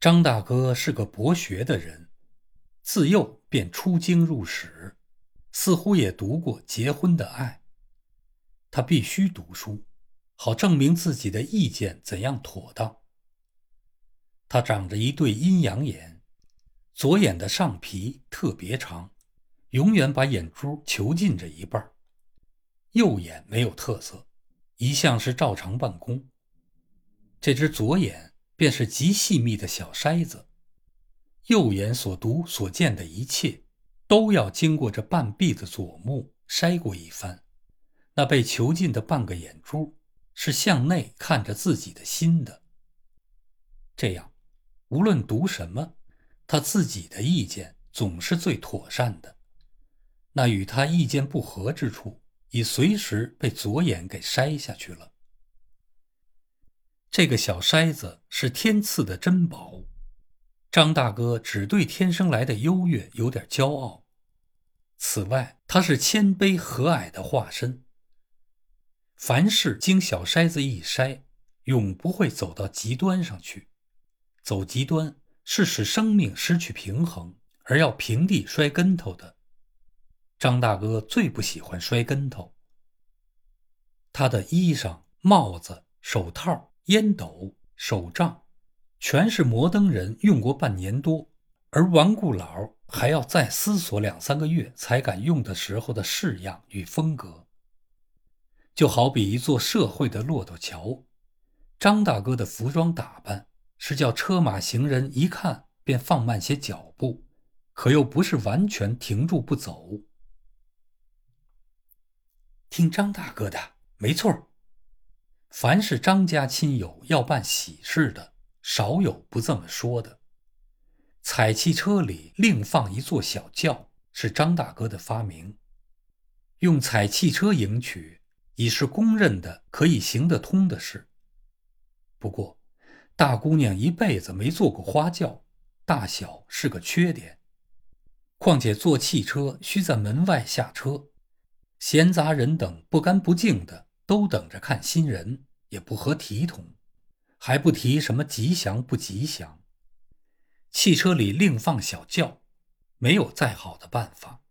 张大哥是个博学的人，自幼便出京入史，似乎也读过《结婚的爱》。他必须读书，好证明自己的意见怎样妥当。他长着一对阴阳眼，左眼的上皮特别长，永远把眼珠囚禁着一半；右眼没有特色，一向是照常办公。这只左眼便是极细密的小筛子，右眼所读所见的一切，都要经过这半闭的左目筛过一番。那被囚禁的半个眼珠，是向内看着自己的心的。这样，无论读什么，他自己的意见总是最妥善的。那与他意见不合之处，已随时被左眼给筛下去了。这个小筛子是天赐的珍宝，张大哥只对天生来的优越有点骄傲。此外，他是谦卑和蔼的化身。凡事经小筛子一筛，永不会走到极端上去。走极端是使生命失去平衡，而要平地摔跟头的。张大哥最不喜欢摔跟头。他的衣裳、帽子、手套。烟斗、手杖，全是摩登人用过半年多，而顽固佬还要再思索两三个月才敢用的时候的式样与风格。就好比一座社会的骆驼桥，张大哥的服装打扮是叫车马行人一看便放慢些脚步，可又不是完全停住不走。听张大哥的，没错凡是张家亲友要办喜事的，少有不这么说的。彩汽车里另放一座小轿，是张大哥的发明。用彩汽车迎娶，已是公认的可以行得通的事。不过，大姑娘一辈子没坐过花轿，大小是个缺点。况且坐汽车需在门外下车，闲杂人等不干不净的。都等着看新人，也不合体统，还不提什么吉祥不吉祥。汽车里另放小轿，没有再好的办法。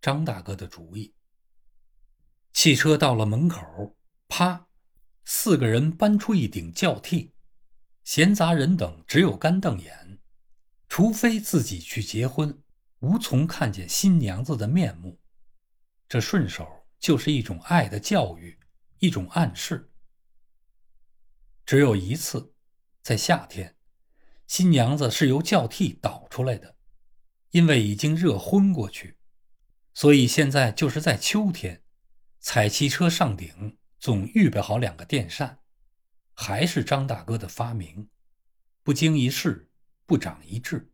张大哥的主意。汽车到了门口，啪，四个人搬出一顶轿屉，闲杂人等只有干瞪眼，除非自己去结婚，无从看见新娘子的面目。这顺手就是一种爱的教育。一种暗示。只有一次，在夏天，新娘子是由轿屉倒出来的，因为已经热昏过去，所以现在就是在秋天，彩汽车上顶总预备好两个电扇，还是张大哥的发明，不经一事不长一智。